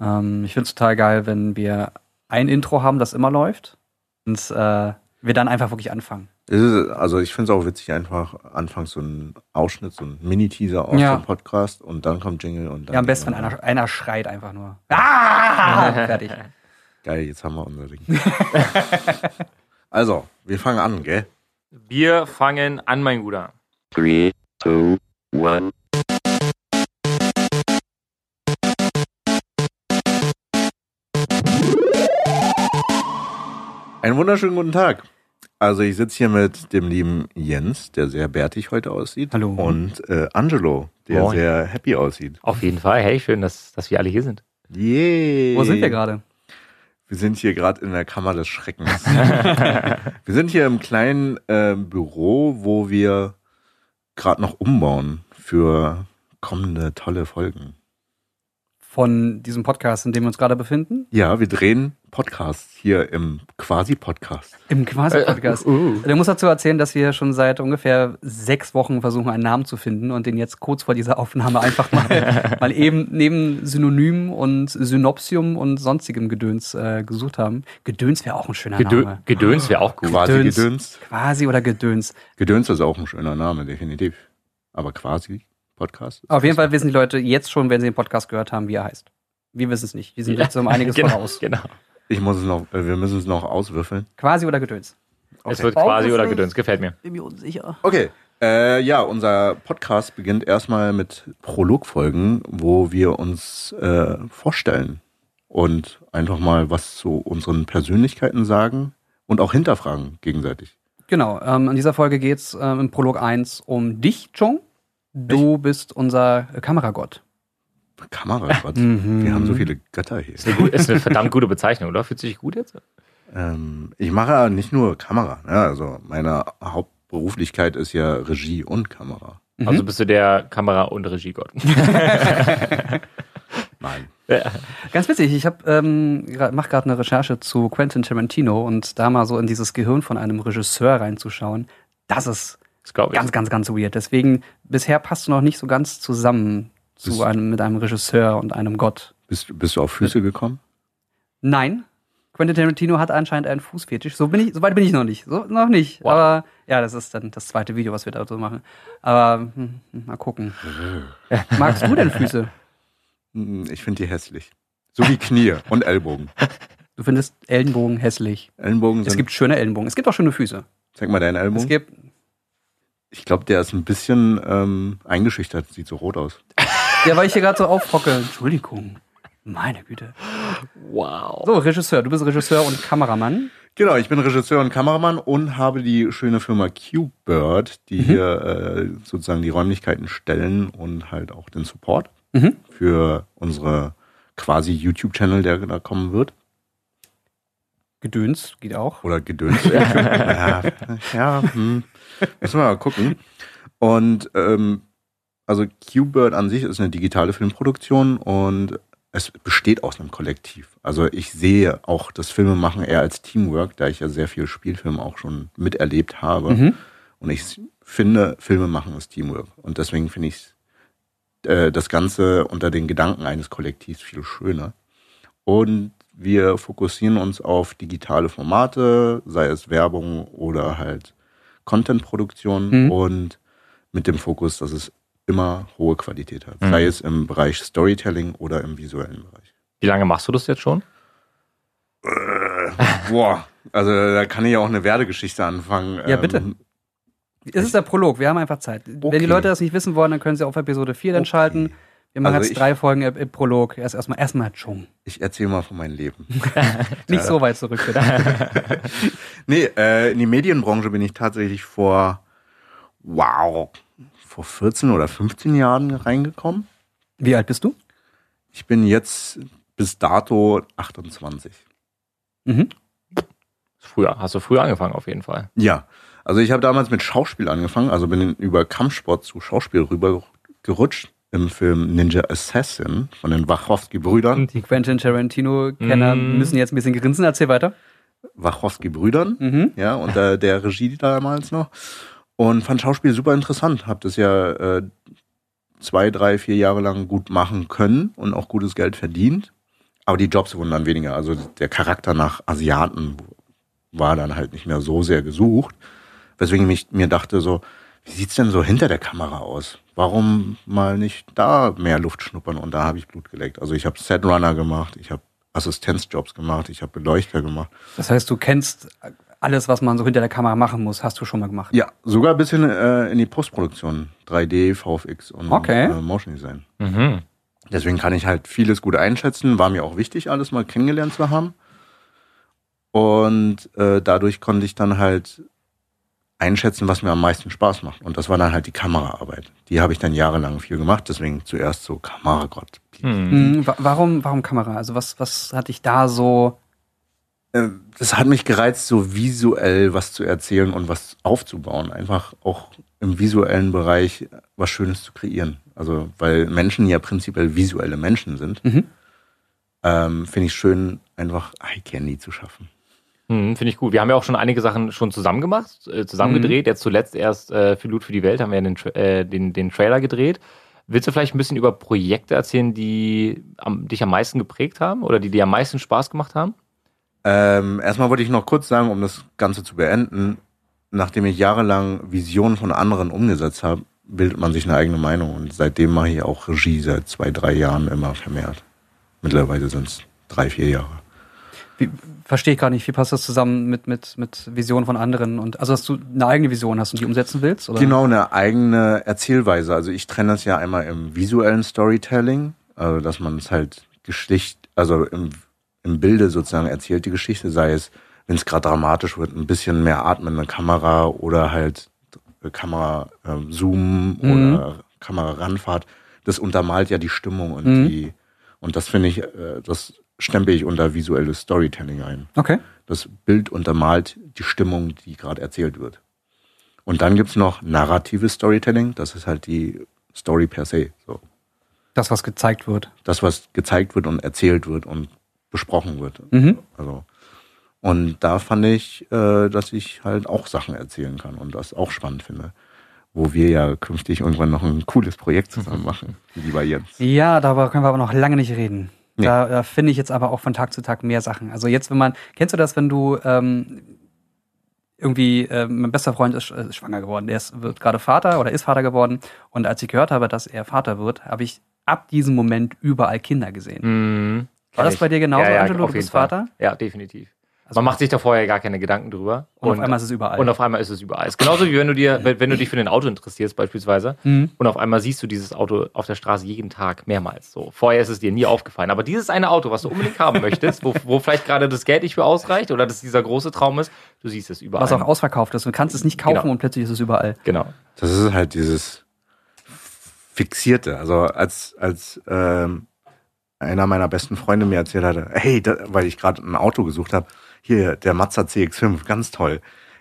Ähm, ich finde es total geil, wenn wir ein Intro haben, das immer läuft und äh, wir dann einfach wirklich anfangen. Ist, also ich finde es auch witzig, einfach anfangs so ein Ausschnitt, so ein Mini-Teaser aus Ja. dem Podcast und dann kommt Jingle und dann. Ja, am besten, wenn einer, einer schreit einfach nur. Ah! Fertig. Geil, jetzt haben wir unser Ding. also, wir fangen an, gell? Wir fangen an, mein Guter. Three, two, one. Einen wunderschönen guten Tag. Also ich sitze hier mit dem lieben Jens, der sehr bärtig heute aussieht. Hallo. Und äh, Angelo, der Moin. sehr happy aussieht. Auf jeden Fall. Hey, schön, dass, dass wir alle hier sind. Yay. Wo sind wir gerade? Wir sind hier gerade in der Kammer des Schreckens. wir sind hier im kleinen äh, Büro, wo wir gerade noch umbauen für kommende tolle Folgen. Von diesem Podcast, in dem wir uns gerade befinden? Ja, wir drehen Podcasts hier im Quasi-Podcast. Im Quasi-Podcast. Uh. Der muss dazu erzählen, dass wir schon seit ungefähr sechs Wochen versuchen, einen Namen zu finden und den jetzt kurz vor dieser Aufnahme einfach mal, mal eben neben Synonym und Synopsium und sonstigem Gedöns äh, gesucht haben. Gedöns wäre auch ein schöner Gedö Name. Gedöns wäre auch gut. Quasi Gedöns. Gedöns. Quasi oder Gedöns. Gedöns ist auch ein schöner Name, definitiv. Aber quasi Podcast. Auf jeden. Fall wissen die Leute jetzt schon, wenn sie den Podcast gehört haben, wie er heißt. Wir wissen es nicht. Wir sind jetzt um einiges genau, voraus. Genau. Ich muss es noch, äh, wir müssen es noch auswürfeln. Quasi oder Gedöns. Es wird quasi oder Gedöns. Gefällt mir. Bin mir unsicher. Okay. Äh, ja, unser Podcast beginnt erstmal mit Prologfolgen, wo wir uns äh, vorstellen und einfach mal was zu unseren Persönlichkeiten sagen und auch hinterfragen gegenseitig. Genau, ähm, in dieser Folge geht es ähm, im Prolog 1 um dich, Chong. Du bist unser Kameragott. Kameragott. Mhm. Wir haben so viele Götter hier. Ist eine, gut- ist eine verdammt gute Bezeichnung, oder? Fühlt sich gut jetzt? Ähm, ich mache ja nicht nur Kamera. Ja, also meine Hauptberuflichkeit ist ja Regie und Kamera. Mhm. Also bist du der Kamera- und Regiegott. Nein. Ganz witzig, ich hab, ähm, gra- mach gerade eine Recherche zu Quentin Tarantino und da mal so in dieses Gehirn von einem Regisseur reinzuschauen, das ist Das glaube ich. ganz, ganz, ganz weird. Deswegen, bisher passt du noch nicht so ganz zusammen zu Bist- einem, mit einem Regisseur und einem Gott. Bist, du- bist du auf Füße gekommen? Nein, Quentin Tarantino hat anscheinend einen Fußfetisch. So bin ich, so weit bin ich noch nicht. So, noch nicht. Wow. Aber ja, das ist dann das zweite Video, was wir dazu machen. Aber hm, hm, mal gucken. Magst du denn Füße? Hm, Ich finde die hässlich. So wie Knie und Ellbogen. Du findest Ellenbogen hässlich. Ellenbogen sind. Es gibt schöne Ellenbogen. Es gibt auch schöne Füße. zeig mal deinen Es Ellbogen. gibt. Ich glaube, der ist ein bisschen ähm, eingeschüchtert. Sieht so rot aus. Ja, weil ich hier gerade so aufhocke. Entschuldigung. Meine Güte. Wow. So, Regisseur. Du bist Regisseur und Kameramann. Genau, ich bin Regisseur und Kameramann und habe die schöne Firma Q-Bird, die hier äh, sozusagen die Räumlichkeiten stellen und halt auch den Support Mhm. für unsere quasi YouTube-Channel, der da kommen wird. Gedöns geht auch. Oder Gedöns. ja, ja hm. müssen wir mal gucken. Und ähm, also Q-Bird an sich ist eine digitale Filmproduktion und es besteht aus einem Kollektiv. Also ich sehe auch das Filmemachen eher als Teamwork, da ich ja sehr viel Spielfilm auch schon miterlebt habe. Mhm. Und ich finde, Filme machen ist Teamwork. Und deswegen finde ich äh, das Ganze unter den Gedanken eines Kollektivs viel schöner. Und wir fokussieren uns auf digitale Formate, sei es Werbung oder halt Contentproduktion Mhm. und mit dem Fokus, dass es immer hohe Qualität hat. Mhm. Sei es im Bereich Storytelling oder im visuellen Bereich. Wie lange machst du das jetzt schon? Boah, also da kann ich auch eine Werdegeschichte anfangen. Ja, bitte. Ähm, Es ist der Prolog. Wir haben einfach Zeit. Wenn Okay. die Leute das nicht wissen wollen, dann können sie auf Episode 4 dann Okay. schalten. Wir machen Also jetzt ich- drei Folgen im im Prolog. Erst erstmal erstmal Chung. Ich erzähle mal von meinem Leben. Nicht so weit zurück, bitte. Nee, äh, in die Medienbranche bin ich tatsächlich vor, wow, vor 14 oder 15 Jahren reingekommen. Wie alt bist du? Ich bin jetzt bis dato 28. Mhm. Früher. Hast du früher angefangen, auf jeden Fall. Ja, also ich habe damals mit Schauspiel angefangen, also bin über Kampfsport zu Schauspiel rüber gerutscht im Film Ninja Assassin von den Wachowski-Brüdern. Die Quentin Tarantino-Kenner Mm. müssen jetzt ein bisschen grinsen. Erzähl weiter. Wachowski-Brüdern. Mhm. ja, unter der Regie damals noch. Und fand Schauspiel super interessant. Hab das ja äh, zwei, drei, vier Jahre lang gut machen können und auch gutes Geld verdient. aber die Jobs wurden dann weniger. Also der Charakter nach Asiaten war dann halt nicht mehr so sehr gesucht. Weswegen ich mir dachte so, wie sieht's denn so hinter der Kamera aus? Warum mal nicht da mehr Luft schnuppern? Und da habe ich Blut geleckt. Also ich habe Setrunner gemacht, ich habe Assistenzjobs gemacht, ich habe Beleuchter gemacht. Das heißt, du kennst alles, was man so hinter der Kamera machen muss, hast du schon mal gemacht. Ja, sogar bis hin äh, in die Postproduktion. 3D, VFX und Okay. äh, Motion Design. Mhm. Deswegen kann ich halt vieles gut einschätzen. War mir auch wichtig, alles mal kennengelernt zu haben. Und äh, dadurch konnte ich dann halt einschätzen, was mir am meisten Spaß macht. Und das war dann halt die Kameraarbeit. Die habe ich dann jahrelang viel gemacht. Deswegen zuerst so Kameragott. Mhm. Hm, wa- warum, warum Kamera? Also was, was hat dich da so? Äh, Das hat mich gereizt, so visuell was zu erzählen und was aufzubauen. Einfach auch im visuellen Bereich was Schönes zu kreieren. Also, weil Menschen ja prinzipiell visuelle Menschen sind, Mhm. ähm, finde ich schön, einfach Eye Candy zu schaffen. Mhm, Finde ich gut. Wir haben ja auch schon einige Sachen schon zusammen gemacht, äh, zusammen Mhm. gedreht. Jetzt zuletzt erst äh, für Loot für die Welt haben wir den, Tra äh, den, den Trailer gedreht. Willst du vielleicht ein bisschen über Projekte erzählen, die am, dich am meisten geprägt haben oder die dir am meisten Spaß gemacht haben? Ähm, erstmal wollte ich noch kurz sagen, um das Ganze zu beenden, nachdem ich jahrelang Visionen von anderen umgesetzt habe, bildet man sich eine eigene Meinung. Und seitdem mache ich auch Regie seit zwei, drei Jahren immer vermehrt. Mittlerweile sind es drei, vier Jahre. Wie, verstehe ich gar nicht, wie passt das zusammen mit, mit, mit Visionen von anderen? Und also, dass du eine eigene Vision hast und die umsetzen willst? Oder? Genau, eine eigene Erzählweise. Also ich trenne das ja einmal im visuellen Storytelling, also dass man es halt Geschicht, also im, im Bilde sozusagen erzählt die Geschichte, sei es, wenn es gerade dramatisch wird, ein bisschen mehr atmende Kamera oder halt Kamera äh, Zoom Mhm. oder Kamera Ranfahrt. Das untermalt ja die Stimmung und Mhm. die und das finde ich, äh, das stempel ich unter visuelles Storytelling ein. Okay. Das Bild untermalt die Stimmung, die gerade erzählt wird. Und dann gibt's noch narratives Storytelling, das ist halt die Story per se. So. Das, was gezeigt wird. Das, was gezeigt wird und erzählt wird und besprochen wird. Mhm. Also. Und da fand ich, äh, dass ich halt auch Sachen erzählen kann und das auch spannend finde. Wo wir ja künftig irgendwann noch ein cooles Projekt zusammen machen, lieber Jens. Ja, darüber können wir aber noch lange nicht reden. Nee. Da, da finde ich jetzt aber auch von Tag zu Tag mehr Sachen. Also jetzt, wenn man, kennst du das, wenn du ähm, irgendwie, äh, mein bester Freund ist, äh, ist schwanger geworden, der ist, wird gerade Vater oder ist Vater geworden. Und als ich gehört habe, dass er Vater wird, habe ich ab diesem Moment überall Kinder gesehen. Mhm. War das bei dir genauso, ja, ja, Angelo? Du bist. Vater? Ja, definitiv. Also- Man macht sich da vorher gar keine Gedanken drüber. Und, auf einmal ist es überall. und auf einmal ist es überall. Es ist genauso wie wenn du dir, wenn du dich für ein Auto interessierst beispielsweise Mhm. und auf einmal siehst du dieses Auto auf der Straße jeden Tag mehrmals. So vorher ist es dir nie aufgefallen, aber dieses eine Auto, was du unbedingt haben möchtest, wo, wo vielleicht gerade das Geld nicht für ausreicht oder das dieser große Traum ist, du siehst es überall. was auch ausverkauft ist. Du kannst es nicht kaufen Genau. und plötzlich ist es überall. genau. Das ist halt dieses Fixierte. Also als, als ähm, einer meiner besten Freunde mir erzählt hatte, hey, da, weil ich gerade ein Auto gesucht habe, hier, der Mazda CX5, ganz toll.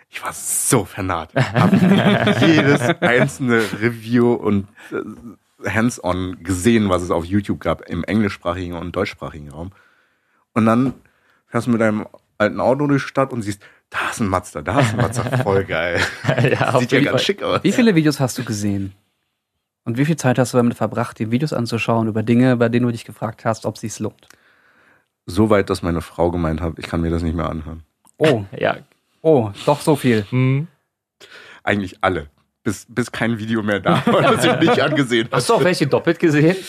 Ich war so vernarrt. Hab jedes einzelne Review und äh, Hands-on gesehen, was es auf YouTube gab, im englischsprachigen und deutschsprachigen Raum. Und dann fährst du mit deinem alten Auto durch die Stadt und siehst, da ist ein Mazda, da ist ein Mazda, voll geil. ja, Sieht ja ganz schick aus. Wie viele Videos hast du gesehen? Und wie viel Zeit hast du damit verbracht, die Videos anzuschauen über Dinge, bei denen du dich gefragt hast, ob sich's lohnt? So weit, dass meine Frau gemeint hat, ich kann mir das nicht mehr anhören. Oh, Ja. oh, doch so viel. Hm. Eigentlich alle. Bis, bis kein Video mehr da war, das ich nicht angesehen Hast du auch welche doppelt gesehen?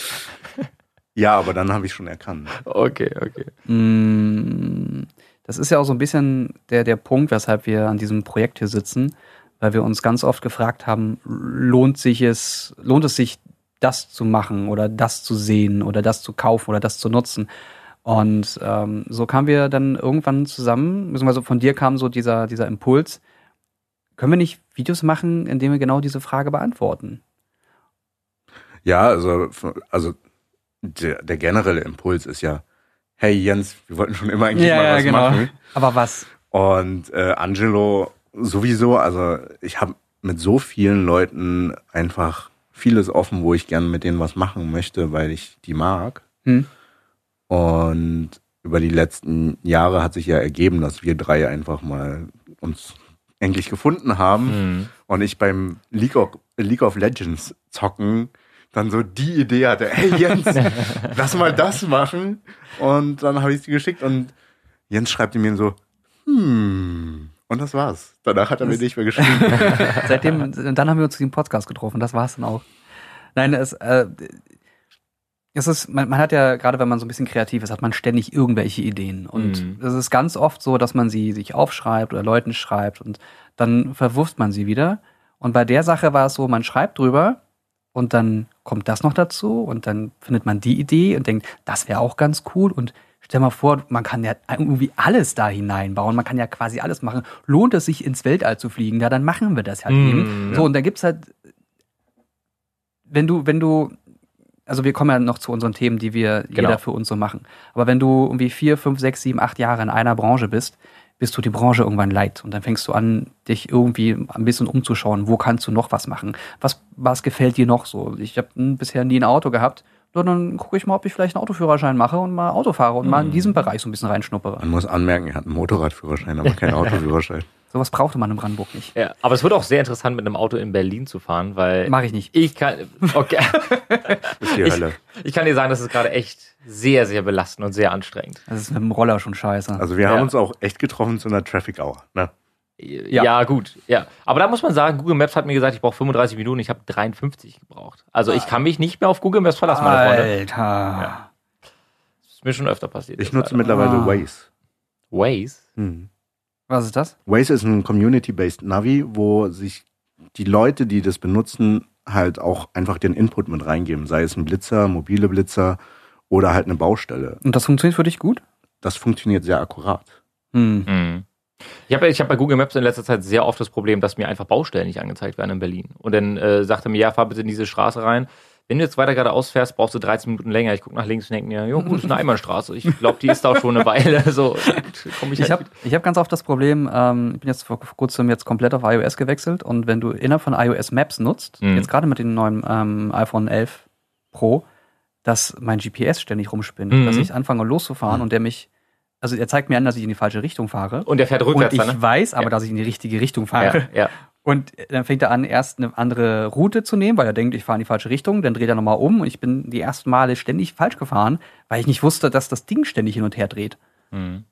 Ja, aber dann habe ich schon erkannt. Okay, okay. Mm, Das ist ja auch so ein bisschen der, der Punkt, weshalb wir an diesem Projekt hier sitzen, weil wir uns ganz oft gefragt haben, lohnt sich es, lohnt es sich, das zu machen oder das zu sehen oder das zu kaufen oder das zu nutzen? Und ähm, so kamen wir dann irgendwann zusammen, beziehungsweise von dir kam so dieser, dieser Impuls, können wir nicht Videos machen, in denen wir genau diese Frage beantworten? Ja, also, also der, der generelle Impuls ist ja, hey Jens, wir wollten schon immer eigentlich mal was machen. Aber was? Und äh, Angelo sowieso, also ich habe mit so vielen Leuten einfach vieles offen, wo ich gerne mit denen was machen möchte, weil ich die mag. Hm? Und über die letzten Jahre hat sich ja ergeben, dass wir drei einfach mal uns endlich gefunden haben Hm. und ich beim League of, League of Legends zocken dann so die Idee hatte, hey Jens, lass mal das machen. Und dann habe ich sie geschickt und Jens schreibt mir so, hm. Und das war's. Danach hat er mir Das- nicht mehr geschrieben. Seitdem, dann haben wir uns zu dem Podcast getroffen, das war's dann auch. Nein, es, äh, es ist, man, man hat ja, gerade wenn man so ein bisschen kreativ ist, hat man ständig irgendwelche Ideen. Und Mhm. es ist ganz oft so, dass man sie sich aufschreibt oder Leuten schreibt und dann verwirft man sie wieder. Und bei der Sache war es so, man schreibt drüber und dann kommt das noch dazu und dann findet man die Idee und denkt, das wäre auch ganz cool und stell mal vor, man kann ja irgendwie alles da hineinbauen, man kann ja quasi alles machen. Lohnt es sich ins Weltall zu fliegen? Ja, dann machen wir das halt Mm, eben. So, und da gibt's halt, wenn du, wenn du, also wir kommen ja noch zu unseren Themen, die wir Genau. jeder für uns so machen. Aber wenn du irgendwie vier, fünf, sechs, sieben, acht Jahre in einer Branche bist, bist du die Branche irgendwann leid. Und dann fängst du an, dich irgendwie ein bisschen umzuschauen. Wo kannst du noch was machen? Was, was gefällt dir noch so? Ich habe bisher nie ein Auto gehabt. Nur dann gucke ich mal, ob ich vielleicht einen Autoführerschein mache und mal Auto fahre und mal in diesem Bereich so ein bisschen reinschnuppere. Man muss anmerken, er hat einen Motorradführerschein, aber keinen Autoführerschein. Sowas brauchte man in Brandenburg nicht. Ja, aber es wird auch sehr interessant, mit einem Auto in Berlin zu fahren, weil Mache ich nicht. ich kann, okay, ist die Ich- Hölle. ich kann dir sagen, das ist gerade echt sehr, sehr belastend und sehr anstrengend. Das ist mit dem Roller schon scheiße. Also wir Ja. haben uns auch echt getroffen zu einer Traffic Hour. Ne? Ja. gut, ja. Aber da muss man sagen, Google Maps hat mir gesagt, ich brauche 35 Minuten, ich habe 53 gebraucht. Also ich kann mich nicht mehr auf Google Maps verlassen, meine Freunde. Alter. Das ist mir schon öfter passiert. Ich nutze leider. mittlerweile Ah. Waze. Waze. Hm. Was ist das? Waze ist ein Community-based Navi, wo sich die Leute, die das benutzen, halt auch einfach den Input mit reingeben. Sei es ein Blitzer, mobile Blitzer oder halt eine Baustelle. Und das funktioniert für dich gut? Das funktioniert sehr akkurat. Hm. Mhm. Ich habe ich hab bei Google Maps in letzter Zeit sehr oft das Problem, dass mir einfach Baustellen nicht angezeigt werden in Berlin. Und dann äh, sagte mir, ja, fahr bitte in diese Straße rein. Wenn du jetzt weiter geradeaus fährst, brauchst du 13 Minuten länger. Ich gucke nach links und denke mir, jo, gut, ist eine Einbahnstraße. Ich glaube, die ist da auch schon eine Weile. So, komm ich, Ich halt habe hab ganz oft das Problem, ähm, ich bin jetzt vor kurzem jetzt komplett auf iOS gewechselt und wenn du innerhalb von iOS Maps nutzt, Mhm. jetzt gerade mit dem neuen ähm, iPhone 11 Pro, dass mein GPS ständig rumspinnt, Mhm. dass ich anfange loszufahren und der mich, also er zeigt mir an, dass ich in die falsche Richtung fahre. Und der fährt Und rückwärts ich dann, ne? weiß aber, Ja. dass ich in die richtige Richtung fahre. Ja, ja. Und dann fängt er an, erst eine andere Route zu nehmen, weil er denkt, ich fahre in die falsche Richtung. Dann dreht er nochmal um und ich bin die ersten Male ständig falsch gefahren, weil ich nicht wusste, dass das Ding ständig hin und her dreht. Mhm.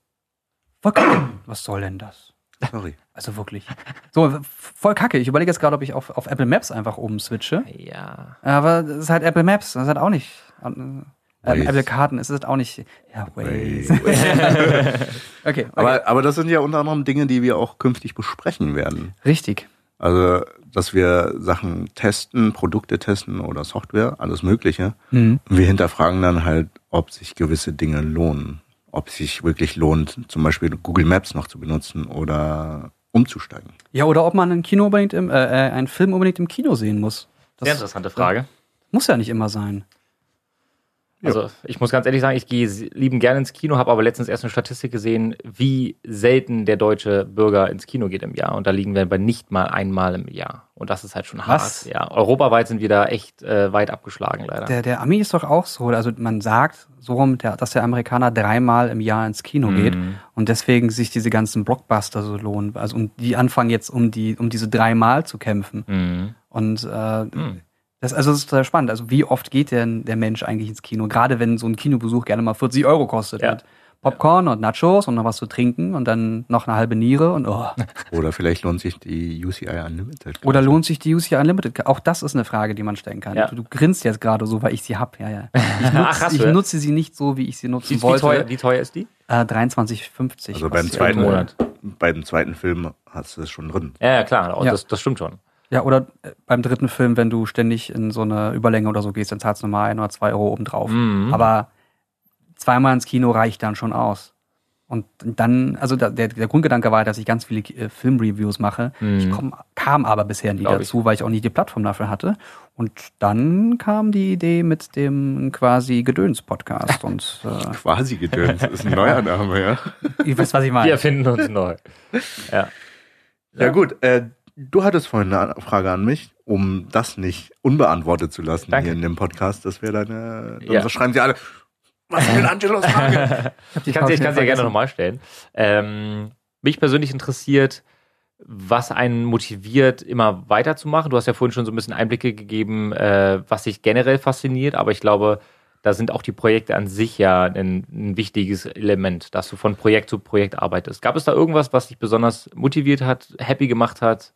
Voll kacke. Was soll denn das? Sorry. Also wirklich. So, voll kacke. Ich überlege jetzt gerade, ob ich auf, auf Apple Maps einfach oben switche. ja. Aber das ist halt Apple Maps. Das ist halt auch nicht. Äh, Waze. Apple Karten ist es halt auch nicht. Ja, Waze. okay, okay. Aber, aber das sind ja unter anderem Dinge, die wir auch künftig besprechen werden. richtig. Also, dass wir Sachen testen, Produkte testen oder Software, alles Mögliche. Mhm. Und wir hinterfragen dann halt, ob sich gewisse Dinge lohnen. Ob es sich wirklich lohnt, zum Beispiel Google Maps noch zu benutzen oder umzusteigen. Ja, oder ob man ein Kino unbedingt im, äh, äh, einen Film unbedingt im Kino sehen muss. Das Sehr interessante Frage. muss ja nicht immer sein. Also ich muss ganz ehrlich sagen, ich gehe lieben gerne ins Kino, habe aber letztens erst eine Statistik gesehen, wie selten der deutsche Bürger ins Kino geht im Jahr. Und da liegen wir bei nicht mal einmal im Jahr. Und das ist halt schon Was? hart. Ja, europaweit sind wir da echt äh, weit abgeschlagen, leider. Der, der Ami ist doch auch so. Also man sagt so rum, der, dass der Amerikaner dreimal im Jahr ins Kino geht Mhm. und deswegen sich diese ganzen Blockbuster so lohnen. Also und die anfangen jetzt um die um diese dreimal zu kämpfen. Mhm. Und äh, Mhm. Das also das ist total spannend. Also wie oft geht denn der Mensch eigentlich ins Kino? Gerade wenn so ein Kinobesuch gerne mal 40 Euro kostet Ja. mit Popcorn und Nachos und noch was zu trinken und dann noch eine halbe Niere und oh. Oder vielleicht lohnt sich die UCI Unlimited. Oder lohnt sich die UCI Unlimited? Auch das ist eine Frage, die man stellen kann. Ja. Du, du grinst jetzt gerade so, weil ich sie hab. Ja, ja. Ich, nutz, Ach, ich ja? nutze sie nicht so, wie ich sie nutzen Wie, wie, wollte. teuer, wie teuer ist die? Äh, 23,50. Also beim zweiten Monat. Beim zweiten Film hast du es schon drin. Ja, ja klar, Ja. Das, das stimmt schon. Ja, oder äh, beim dritten Film, wenn du ständig in so eine Überlänge oder so gehst, dann zahlst du mal ein oder zwei Euro obendrauf. Mhm. Aber zweimal ins Kino reicht dann schon aus. Und dann, also der, der Grundgedanke war, dass ich ganz viele äh, Filmreviews mache. Mhm. Ich komm, kam aber bisher nie Glaub ich. dazu, weil ich auch nicht die Plattform dafür hatte. Und dann kam die Idee mit dem quasi Gedöns-Podcast. Und äh, Quasi gedöns. Das ist ein neuer Name, ja. ihr wisst, was ich Wir meine. erfinden uns neu. Ja. Ja, gut, äh, du hattest vorhin eine Frage an mich, um das nicht unbeantwortet zu lassen Danke. hier in dem Podcast. Das wäre deine. Ja. Sonst schreiben sie alle. Was ist mit Angelos Frage? Ich kann sie ja gerne nochmal stellen. Ähm, mich persönlich interessiert, was einen motiviert, immer weiterzumachen? Du hast ja vorhin schon so ein bisschen Einblicke gegeben, äh, was dich generell fasziniert, aber ich glaube, da sind auch die Projekte an sich ja ein, ein wichtiges Element, dass du von Projekt zu Projekt arbeitest. Gab es da irgendwas, was dich besonders motiviert hat, happy gemacht hat?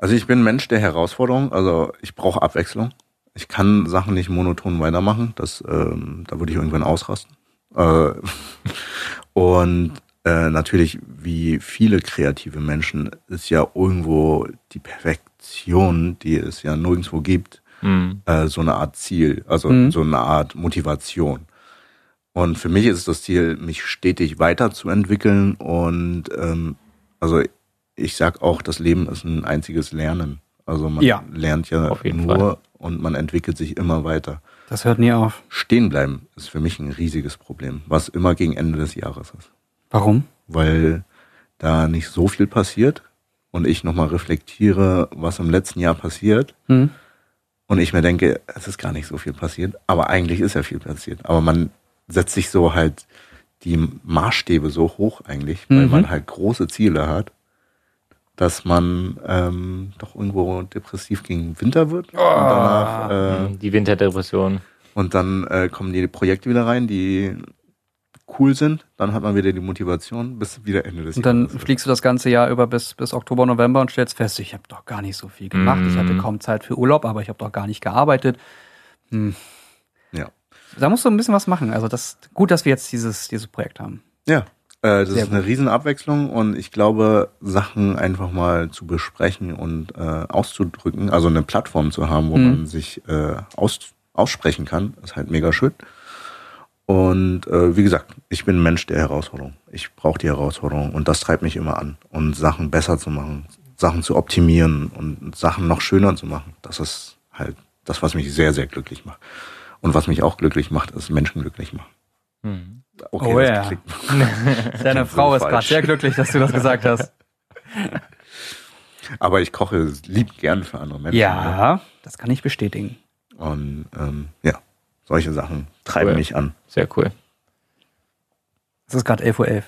Also ich bin ein Mensch der Herausforderung, also ich brauche Abwechslung. Ich kann Sachen nicht monoton weitermachen, das, ähm, da würde ich irgendwann ausrasten. Äh, und äh, natürlich, wie viele kreative Menschen, ist ja irgendwo die Perfektion, die es ja nirgendwo gibt, Mhm. äh, so eine Art Ziel, also Mhm. so eine Art Motivation. Und für mich ist es das Ziel, mich stetig weiterzuentwickeln und ähm, also ich sag auch, das Leben ist ein einziges Lernen. Also man Ja. lernt ja nur Fall. und man entwickelt sich immer weiter. Das hört nie auf. Stehen bleiben ist für mich ein riesiges Problem, was immer gegen Ende des Jahres ist. Warum? Weil da nicht so viel passiert und ich nochmal reflektiere, was im letzten Jahr passiert Hm? und ich mir denke, es ist gar nicht so viel passiert, aber eigentlich ist ja viel passiert. Aber man setzt sich so halt die Maßstäbe so hoch eigentlich, weil Mhm. man halt große Ziele hat, dass man ähm, doch irgendwo depressiv gegen Winter wird. Und, danach, äh, Mhm, Die Winterdepression. und dann äh, kommen die Projekte wieder rein, die cool sind. Dann hat man wieder die Motivation bis wieder Ende des Und dann Jahres. fliegst du das ganze Jahr über bis, bis Oktober, November und stellst fest, ich habe doch gar nicht so viel gemacht. Ich hatte Mhm. kaum Zeit für Urlaub, aber ich habe doch gar nicht gearbeitet. Hm. Ja. Da musst du ein bisschen was machen. Also das gut, dass wir jetzt dieses, dieses Projekt haben. Ja, äh, das Sehr ist eine Riesenabwechslung und ich glaube, Sachen einfach mal zu besprechen und äh, auszudrücken, also eine Plattform zu haben, wo Mhm. man sich äh, aus, aussprechen kann, ist halt mega schön. Und äh, wie gesagt, ich bin ein Mensch der Herausforderung. Ich brauche die Herausforderung und das treibt mich immer an. Und Sachen besser zu machen, Sachen zu optimieren und Sachen noch schöner zu machen, das ist halt das, was mich sehr, sehr glücklich macht. Und was mich auch glücklich macht, ist Menschen glücklich machen. Mhm. Okay, Oh das ja. Deine so Frau ist falsch. gerade sehr glücklich, dass du das gesagt hast. Aber ich koche lieb gern für andere Menschen. Ja, das kann ich bestätigen. Und ähm, ja, solche Sachen treiben Cool. mich an. Sehr cool. Es ist gerade 11.11 Uhr.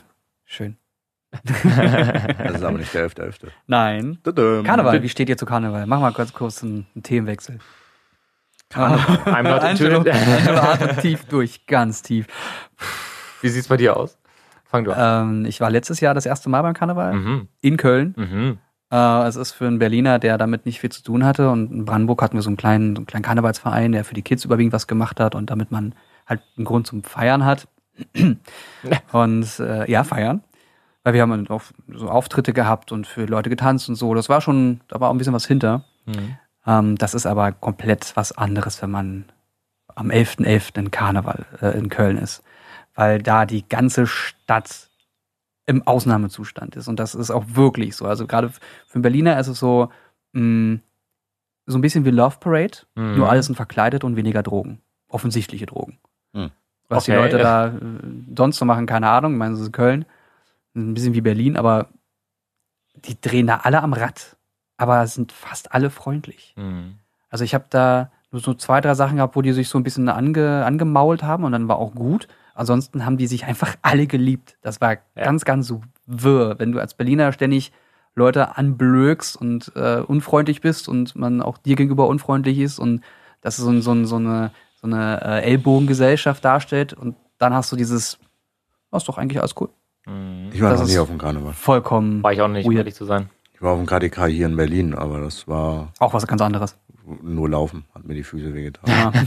Schön. Das ist aber nicht der 11.11. Nein. Tadam. Karneval, wie steht ihr zu Karneval? Mach mal ganz kurz einen, einen Themenwechsel. I'm not into it. Tief durch, ganz tief. Wie sieht's bei dir aus? Fang du an. Ähm, ich war letztes Jahr das erste Mal beim Karneval Mhm. in Köln. Mhm. Äh, es ist für einen Berliner, der damit nicht viel zu tun hatte. Und in Brandenburg hatten wir so einen kleinen, so einen kleinen Karnevalsverein, der für die Kids überwiegend was gemacht hat und damit man halt einen Grund zum Feiern hat. und äh, ja, feiern. Weil wir haben dann auch so Auftritte gehabt und für Leute getanzt und so. Das war schon, da war auch ein bisschen was hinter. Mhm. Ähm, das ist aber komplett was anderes, wenn man am 11.11. in Karneval äh, in Köln ist. Weil da die ganze Stadt im Ausnahmezustand ist. Und das ist auch wirklich so. Also gerade für einen Berliner ist es so, mh, so ein bisschen wie Love Parade, Mhm. nur alles sind verkleidet und weniger Drogen. Offensichtliche Drogen. Hm. Was die Okay. Leute da äh, sonst so machen, keine Ahnung. Ich meine, es ist Köln. Ein bisschen wie Berlin, aber die drehen da alle am Rad. Aber sind fast alle freundlich. Mhm. Also ich habe da nur so zwei, drei Sachen gehabt, wo die sich so ein bisschen ange, angemault haben und dann war auch gut. Ansonsten haben die sich einfach alle geliebt. Das war ganz, ganz so wirr. Wenn du als Berliner ständig Leute anblökst und äh, unfreundlich bist und man auch dir gegenüber unfreundlich ist und das so, so, so eine, so eine äh, Ellbogengesellschaft darstellt und dann hast du dieses, was ist doch eigentlich alles cool. Mhm. Ich war Das noch nie auf dem Karneval. Vollkommen War ich auch nicht, um ehrlich zu sein. Ich war auf dem KDK hier in Berlin, aber das war auch was ganz anderes. Nur Laufen, hat mir die Füße wehgetan. Ja.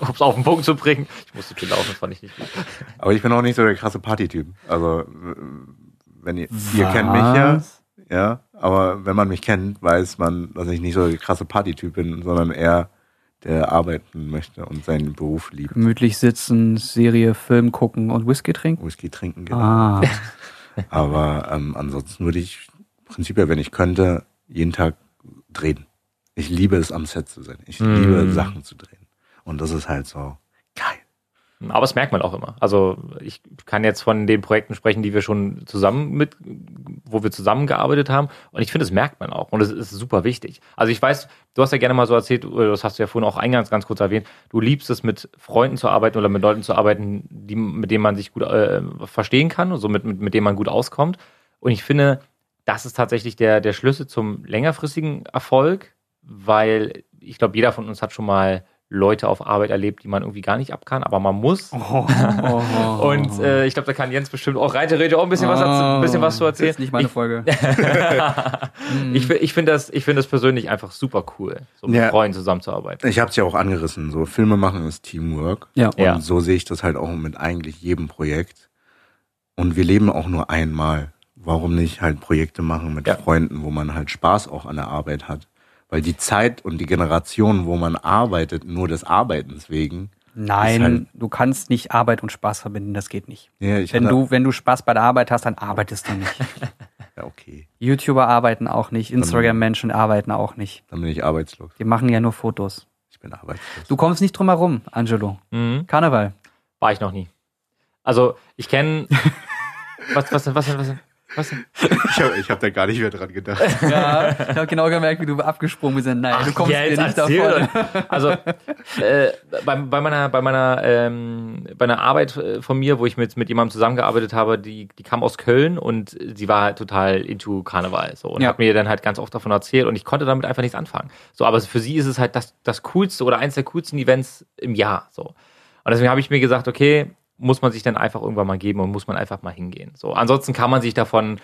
Um es auf den Punkt zu bringen. Ich musste viel laufen, das fand ich nicht gut. Aber ich bin auch nicht so der krasse Partytyp. Also, äh, wenn ihr, ihr kennt mich ja, ja, aber wenn man mich kennt, weiß man, dass ich nicht so der krasse Partytyp bin, sondern eher der arbeiten möchte und seinen Beruf liebt. Gemütlich sitzen, Serie, Film gucken und Whisky trinken. Whisky trinken, genau. Ah. Aber ähm, ansonsten würde ich prinzipiell, wenn ich könnte, jeden Tag drehen. Ich liebe es, am Set zu sein. Ich Mm. liebe Sachen zu drehen. Und das ist halt so geil. Aber das merkt man auch immer. Also ich kann jetzt von den Projekten sprechen, die wir schon zusammen mit, wo wir zusammengearbeitet haben. Und ich finde, das merkt man auch. Und es ist super wichtig. Also ich weiß, du hast ja gerne mal so erzählt, das hast du ja vorhin auch eingangs ganz kurz erwähnt, du liebst es, mit Freunden zu arbeiten oder mit Leuten zu arbeiten, die, mit denen man sich gut äh, verstehen kann und so mit, mit, mit denen man gut auskommt. Und ich finde, das ist tatsächlich der, der Schlüssel zum längerfristigen Erfolg, weil ich glaube, jeder von uns hat schon mal Leute auf Arbeit erlebt, die man irgendwie gar nicht ab kann, aber man muss. Oh, Und äh, ich glaube, da kann Jens bestimmt auch rein theoretisch auch ein bisschen, was, dazu- ein bisschen was zu erzählen. Ist nicht meine ich, Folge. ich, fi- ich finde das, ich finde das persönlich einfach super cool, so mit Ja. Freunden zusammenzuarbeiten. Ich habe es ja auch angerissen. So Filme machen ist Teamwork. Ja. Und Ja. so sehe ich das halt auch mit eigentlich jedem Projekt. Und wir leben auch nur einmal. Warum nicht halt Projekte machen mit Ja. Freunden, wo man halt Spaß auch an der Arbeit hat? Weil die Zeit und die Generation, wo man arbeitet, nur des Arbeitens wegen. Nein, halt- du kannst nicht Arbeit und Spaß verbinden, das geht nicht. Ja, ich Wenn du, wenn du Spaß bei der Arbeit hast, dann arbeitest du nicht. Ja, okay. YouTuber arbeiten auch nicht, Instagram-Menschen arbeiten auch nicht. Dann bin ich arbeitslos. Die machen ja nur Fotos. Ich bin arbeitslos. Du kommst nicht drum herum, Angelo. Mhm. Karneval. War ich noch nie. Also, ich kenne. was, was denn, was denn, was denn? Was denn? Ich habe ich hab da gar nicht mehr dran gedacht. Ja, ich habe genau gemerkt, wie du abgesprungen bist. Nein, du kommst ja, nicht davon. doch. Also äh, bei, bei meiner bei meiner ähm, bei einer Arbeit äh, von mir, wo ich mit mit jemandem zusammengearbeitet habe, die die kam aus Köln und sie war halt total into Karneval so und Ja. hat mir dann halt ganz oft davon erzählt und ich konnte damit einfach nichts anfangen. So, aber für sie ist es halt das das coolste oder eins der coolsten Events im Jahr so. Und deswegen habe ich mir gesagt, okay, muss man sich dann einfach irgendwann mal geben und muss man einfach mal hingehen. So, ansonsten kann man sich davon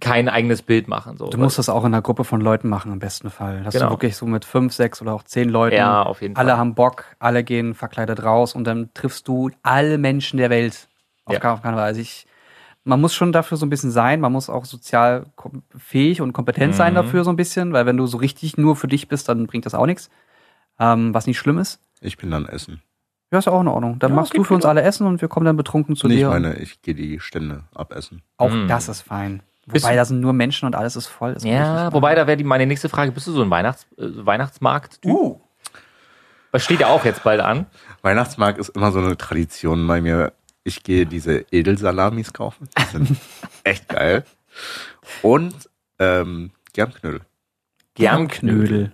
kein eigenes Bild machen. So. Du musst das auch in einer Gruppe von Leuten machen, im besten Fall. Dass Genau. du wirklich so mit fünf, sechs oder auch zehn Leuten. Ja, auf jeden alle Fall. haben Bock, alle gehen verkleidet raus und dann triffst du alle Menschen der Welt auf Ja. Kar- Karneval. Also ich, man muss schon dafür so ein bisschen sein, man muss auch sozial fähig und kompetent sein Mhm. dafür so ein bisschen, weil wenn du so richtig nur für dich bist, dann bringt das auch nichts. Ähm, was nicht schlimm ist. Ich bin dann essen. Ja, ist ja auch in Ordnung. Dann Ja, machst du für uns alle Essen und wir kommen dann betrunken zu Nee, ich dir. meine, ich gehe die Stände abessen. auch Mhm. das ist fein. Wobei da sind nur Menschen und alles ist voll. Ich Ja, wobei da wäre die meine nächste Frage, bist du so ein Weihnachts, äh, Weihnachtsmarkt? Uh. Was steht ja auch jetzt bald an? Weihnachtsmarkt ist immer so eine Tradition bei mir. Ich gehe diese Edelsalamis kaufen. Die sind echt geil. Und ähm, Germknödel. Germknödel.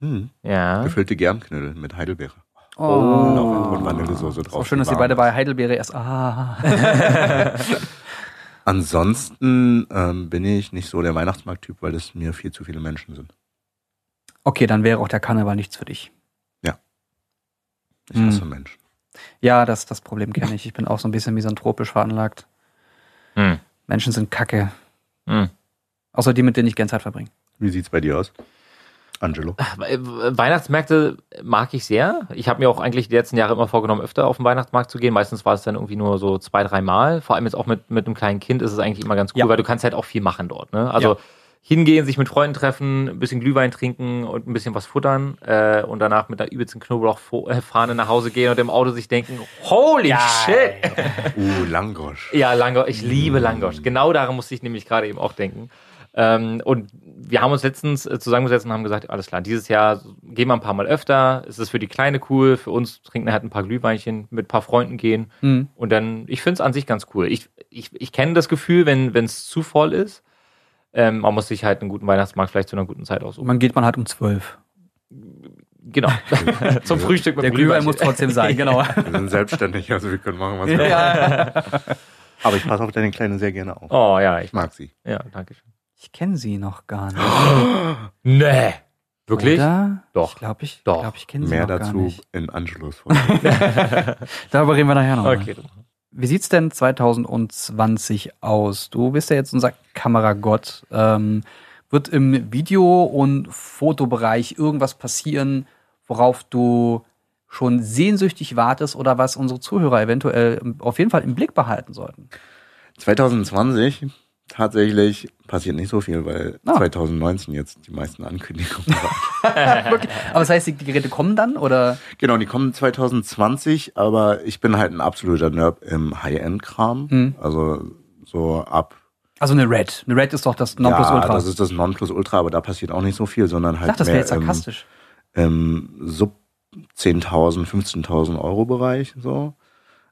Hm. Ja. Gefüllte Germknödel mit Heidelbeere. Oh. Und Vanillesoße Ist drauf. auch schön, dass ihr beide bei Heidelbeere erst. Ah. Ansonsten ähm, bin ich nicht so der Weihnachtsmarkttyp, weil es mir viel zu viele Menschen sind. Okay, dann wäre auch der Karneval nichts für dich. Ich Hm. hasse Menschen. Ja, das, das Problem kenne ich. Ich bin auch so ein bisschen misanthropisch veranlagt. Hm. Menschen sind kacke. Hm. Außer die, mit denen ich gern Zeit verbringe. Wie sieht's bei dir aus? Angelo? Weihnachtsmärkte mag ich sehr. Ich habe mir auch eigentlich die letzten Jahre immer vorgenommen, öfter auf den Weihnachtsmarkt zu gehen. Meistens war es dann irgendwie nur so zwei, drei Mal. Vor allem jetzt auch mit, mit einem kleinen Kind ist es eigentlich immer ganz cool, Ja. weil du kannst halt auch viel machen dort. Ne? Also Ja. hingehen, sich mit Freunden treffen, ein bisschen Glühwein trinken und ein bisschen was futtern äh, und danach mit der übelsten Knoblauchfahne nach Hause gehen und im Auto sich denken, holy shit! Uh, Langosch. Ja, Langosch. Ich liebe Langosch. Genau daran musste ich nämlich gerade eben auch denken. Ähm, und wir haben uns letztens äh, zusammengesetzt und haben gesagt, alles klar, dieses Jahr gehen wir ein paar Mal öfter. Es ist für die Kleine cool, für uns trinken halt ein paar Glühweinchen, mit ein paar Freunden gehen. Hm. Und dann, ich finde es an sich ganz cool. Ich, ich, ich kenne das Gefühl, wenn es zu voll ist. Ähm, man muss sich halt einen guten Weihnachtsmarkt vielleicht zu einer guten Zeit Und aussuchen. man geht man halt um zwölf. Genau. Zum Frühstück mit Der dem Glühwein muss trotzdem sein, genau. Wir sind selbstständig, also wir können machen, was wir wollen. ja. Aber ich passe auf deine Kleine sehr gerne auf. Oh ja, Ich mag sie. Ja, danke schön. Ich kenne sie noch gar nicht. Nee. Wirklich? Oder? Doch. Ich glaube, ich, Doch. glaub, ich kenne sie Mehr noch gar dazu nicht. in Angelos Folge. Darüber reden wir nachher noch. mal. Okay. Wie sieht's denn 2020 aus? Du bist ja jetzt unser Kameragott. Ähm, wird im Video- und Fotobereich irgendwas passieren, worauf du schon sehnsüchtig wartest oder was unsere Zuhörer eventuell auf jeden Fall im Blick behalten sollten? 2020 tatsächlich passiert nicht so viel, weil Ah. 2019 jetzt die meisten Ankündigungen waren. Aber das heißt, die Geräte kommen dann oder? genau, die kommen 2020, aber ich bin halt ein absoluter Nerd im High-End-Kram. Hm. Also so ab. Also eine Red. Eine Red ist doch das Nonplusultra. Ja, das ist das Nonplusultra, aber da passiert auch nicht so viel, sondern halt dachte, das wäre jetzt im, sarkastisch. im Sub 10.000, 15.000 Euro Bereich so.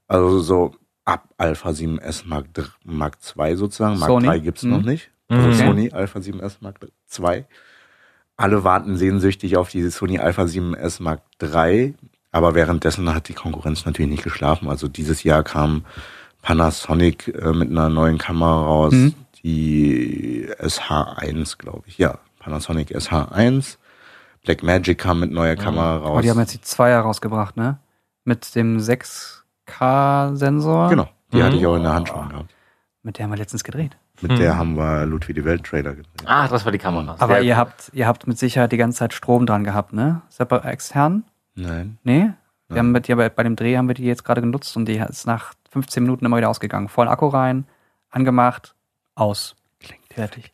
Also so ab Alpha 7S Mark, Mark II sozusagen. Mark Sony? 3 gibt's Mhm. noch nicht. Also Mhm. Sony Alpha 7S Mark II. Alle warten sehnsüchtig auf die Sony Alpha 7S Mark III. Aber währenddessen hat die Konkurrenz natürlich nicht geschlafen. Also dieses Jahr kam Panasonic äh, mit einer neuen Kamera raus, Mhm. die SH1, glaube ich. Ja, Panasonic SH1. Blackmagic kam mit neuer Kamera raus. Oh, die haben jetzt die Zweier rausgebracht, ne? Mit dem 6K-Sensor. genau, die Mhm. hatte ich auch in der Hand schon gehabt. Mit der haben wir letztens gedreht. Mit der haben wir Ludwig die Welt Trailer gedreht. Ah, das war die Kamera. Aber Sehr ihr habt, ihr habt mit Sicherheit die ganze Zeit Strom dran gehabt, ne? Separ extern? Nein. Nee? Wir Ja. haben mit, ja, bei, bei dem Dreh haben wir die jetzt gerade genutzt und die ist nach 15 Minuten immer wieder ausgegangen. Vollen Akku rein, angemacht, aus. Klingt Fertig.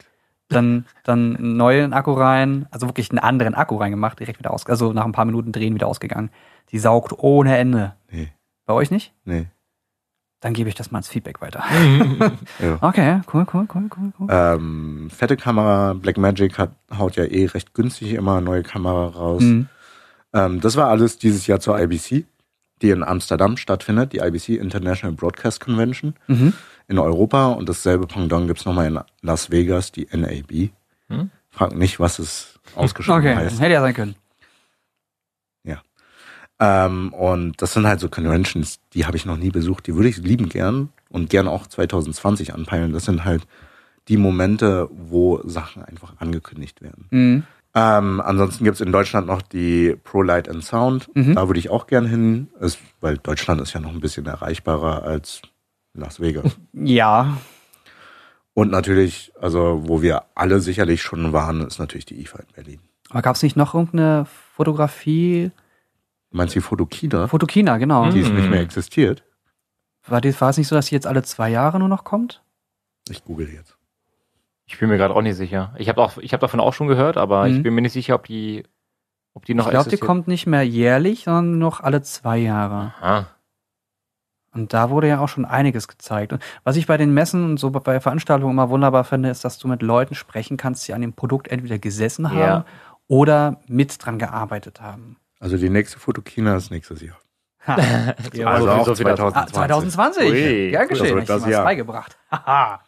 Dann, dann einen neuen Akku rein, also wirklich einen anderen Akku reingemacht, direkt wieder aus, also nach ein paar Minuten drehen wieder ausgegangen. Die saugt ohne Ende. Nee, Bei euch nicht? nee. Dann gebe ich das mal als Feedback weiter. Ja. Okay, cool, cool, cool, cool, cool. Ähm, fette Kamera, Blackmagic hat, haut ja eh recht günstig immer neue Kamera raus. Mhm. Ähm, das war alles dieses Jahr zur IBC, die in Amsterdam stattfindet, die IBC International Broadcast Convention Mhm. in Europa und dasselbe Pendant gibt's nochmal in Las Vegas, die NAB. Hm? Frag nicht, was es ausgeschrieben Okay, heißt. hätte ja sein können. Ähm, und das sind halt so Conventions, die habe ich noch nie besucht, die würde ich lieben gern und gern auch 2020 anpeilen. Das sind halt die Momente, wo Sachen einfach angekündigt werden. Mhm. Ähm, ansonsten gibt's in Deutschland noch die Pro Light and Sound. Mhm. Da würde ich auch gern hin, ist, weil Deutschland ist ja noch ein bisschen erreichbarer als Las Vegas. Ja, Und natürlich, also wo wir alle sicherlich schon waren, ist natürlich die IFA in Berlin. aber gab es nicht noch irgendeine Fotografie? Meinst du die Fotokina, Fotokina, genau. die es nicht mehr existiert? War, die, war es nicht so, dass die jetzt alle zwei Jahre nur noch kommt? Ich google jetzt. Ich bin mir gerade auch nicht sicher. Ich habe auch, ich habe davon auch schon gehört, aber Mhm. ich bin mir nicht sicher, ob die, ob die noch ich glaube, die existiert. kommt nicht mehr jährlich, sondern nur noch alle zwei Jahre. Aha. Und da wurde ja auch schon einiges gezeigt. Und was ich bei den Messen und so bei Veranstaltungen immer wunderbar finde, ist, dass du mit Leuten sprechen kannst, die an dem Produkt entweder gesessen haben Ja. oder mit dran gearbeitet haben. Also die nächste Fotokina ist nächstes Jahr. Ha. Ja, Also so auch viel- so viel dazu. 2020. ah, 2020. Ui, Gern geschehen. Das wird Hab ich das beigebracht. Haha.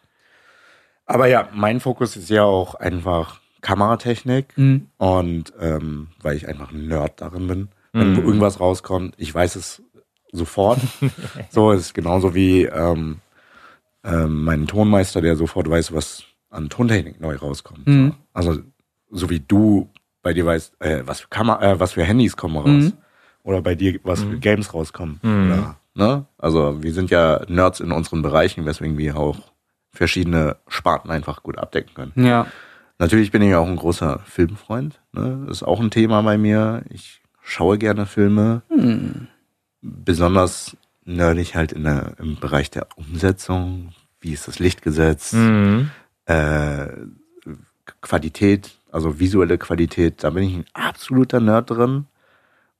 Aber ja, mein Fokus ist ja auch einfach Kameratechnik Mhm. und ähm, weil ich einfach ein Nerd darin bin. Wenn Mhm. irgendwas rauskommt, ich weiß es sofort. so ist genauso wie ähm, ähm, mein Tonmeister, der sofort weiß, was an Tontechnik neu rauskommt. Mhm. So. Also so wie du bei dir weißt, äh, was für Kamera, äh, was für Handys kommen raus. Mhm. Oder bei dir, was für Mhm. Games rauskommen. Mhm. Oder, ne? Also wir sind ja Nerds in unseren Bereichen, weswegen wir auch verschiedene Sparten einfach gut abdecken können. Ja. Natürlich bin ich auch ein großer Filmfreund. Ne? Das ist auch ein Thema bei mir. Ich schaue gerne Filme. Hm. Besonders nerdig halt in der, im Bereich der Umsetzung. Wie ist das Lichtgesetz? Mhm. Äh, Qualität, also visuelle Qualität. Da bin ich ein absoluter Nerd drin.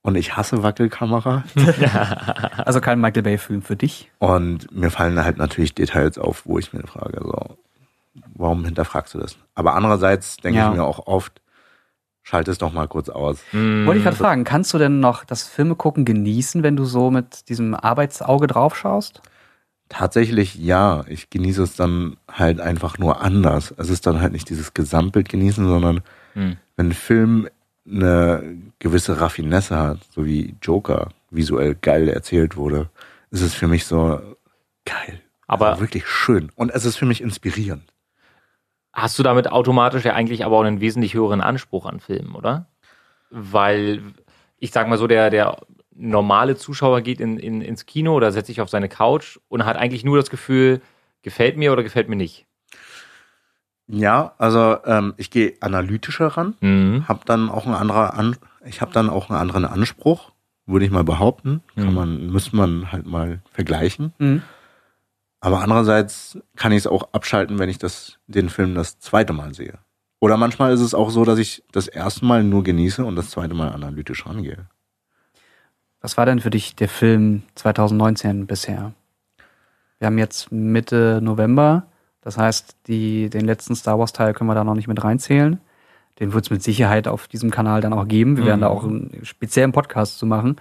Und ich hasse Wackelkamera. Also kein Michael Bay-Film für dich. Und mir fallen halt natürlich Details auf, wo ich mir frage, so, warum hinterfragst du das? Aber andererseits denke Ja. ich mir auch oft, schalte es doch mal kurz aus. Mhm. Wollte ich gerade fragen, kannst du denn noch das Filme gucken genießen, wenn du so mit diesem Arbeitsauge drauf schaust? Tatsächlich ja, ich genieße es dann halt einfach nur anders. Es ist dann halt nicht dieses Gesamtbild genießen, sondern Mhm. wenn ein Film eine gewisse Raffinesse hat, so wie Joker visuell geil erzählt wurde, ist es für mich so geil. Aber- also wirklich schön. Und es ist für mich inspirierend. Hast du damit automatisch ja eigentlich aber auch einen wesentlich höheren Anspruch an Filmen, oder? Weil, ich sag mal so, der, der normale Zuschauer geht in, in, ins Kino oder setzt sich auf seine Couch und hat eigentlich nur das Gefühl, gefällt mir oder gefällt mir nicht. Ja, also ähm, ich gehe analytischer ran, Mhm. habe dann auch ein anderer an, ich habe dann auch einen anderen Anspruch, würde ich mal behaupten. Kann Mhm. man, müsste man halt mal vergleichen. Mhm. Aber andererseits kann ich es auch abschalten, wenn ich das, den Film das zweite Mal sehe. Oder manchmal ist es auch so, dass ich das erste Mal nur genieße und das zweite Mal analytisch rangehe. Was war denn für dich der Film 2019 bisher? Wir haben jetzt Mitte November, das heißt, die, den letzten Star Wars Teil können wir da noch nicht mit reinzählen. Den wird es mit Sicherheit auf diesem Kanal dann auch geben. Wir werden Mhm. da auch einen speziellen Podcast zu machen.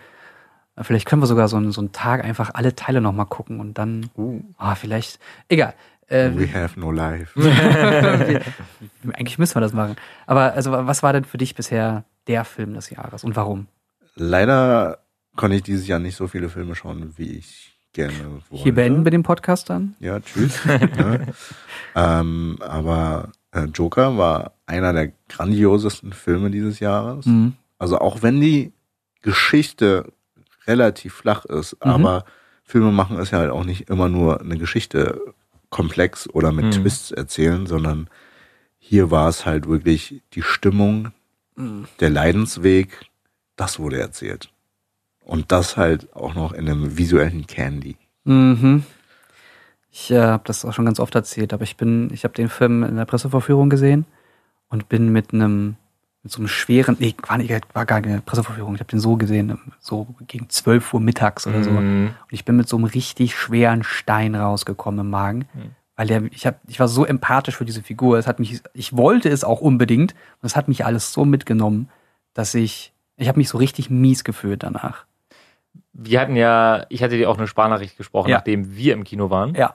Äh, Vielleicht können wir sogar so einen, so einen Tag einfach alle Teile nochmal gucken und dann, ah, vielleicht, egal. Äh, We have no life. eigentlich müssen wir das machen. Aber also, was war denn für dich bisher der Film des Jahres und warum? Leider konnte ich dieses Jahr nicht so viele Filme schauen, wie ich gerne wollte. Hier beenden wir den Podcast dann. Ja, tschüss. ja. Ähm, aber äh, Joker war einer der grandiosesten Filme dieses Jahres. Mhm. Also auch wenn die Geschichte relativ flach ist, Mhm. aber Filme machen es ja halt auch nicht immer nur eine Geschichte komplex oder mit Mhm. Twists erzählen, sondern hier war es halt wirklich die Stimmung, Mhm. der Leidensweg, das wurde erzählt. Und das halt auch noch in einem visuellen Candy. Mhm. Ich äh, habe das auch schon ganz oft erzählt, aber ich bin, ich habe den Film in der Pressevorführung gesehen und bin mit einem, mit so einem schweren, nee, war, nicht, war gar keine Pressevorführung, ich habe den so gesehen, so gegen 12 Uhr mittags oder so. Und Mhm. ich bin mit so einem richtig schweren Stein rausgekommen im Magen, Mhm. weil der, ich hab, ich war so empathisch für diese Figur, es hat mich, ich wollte es auch unbedingt und es hat mich alles so mitgenommen, dass ich, ich habe mich so richtig mies gefühlt danach. Wir hatten ja, ich hatte dir auch eine Sparnachricht gesprochen, Ja. nachdem wir im Kino waren. Ja.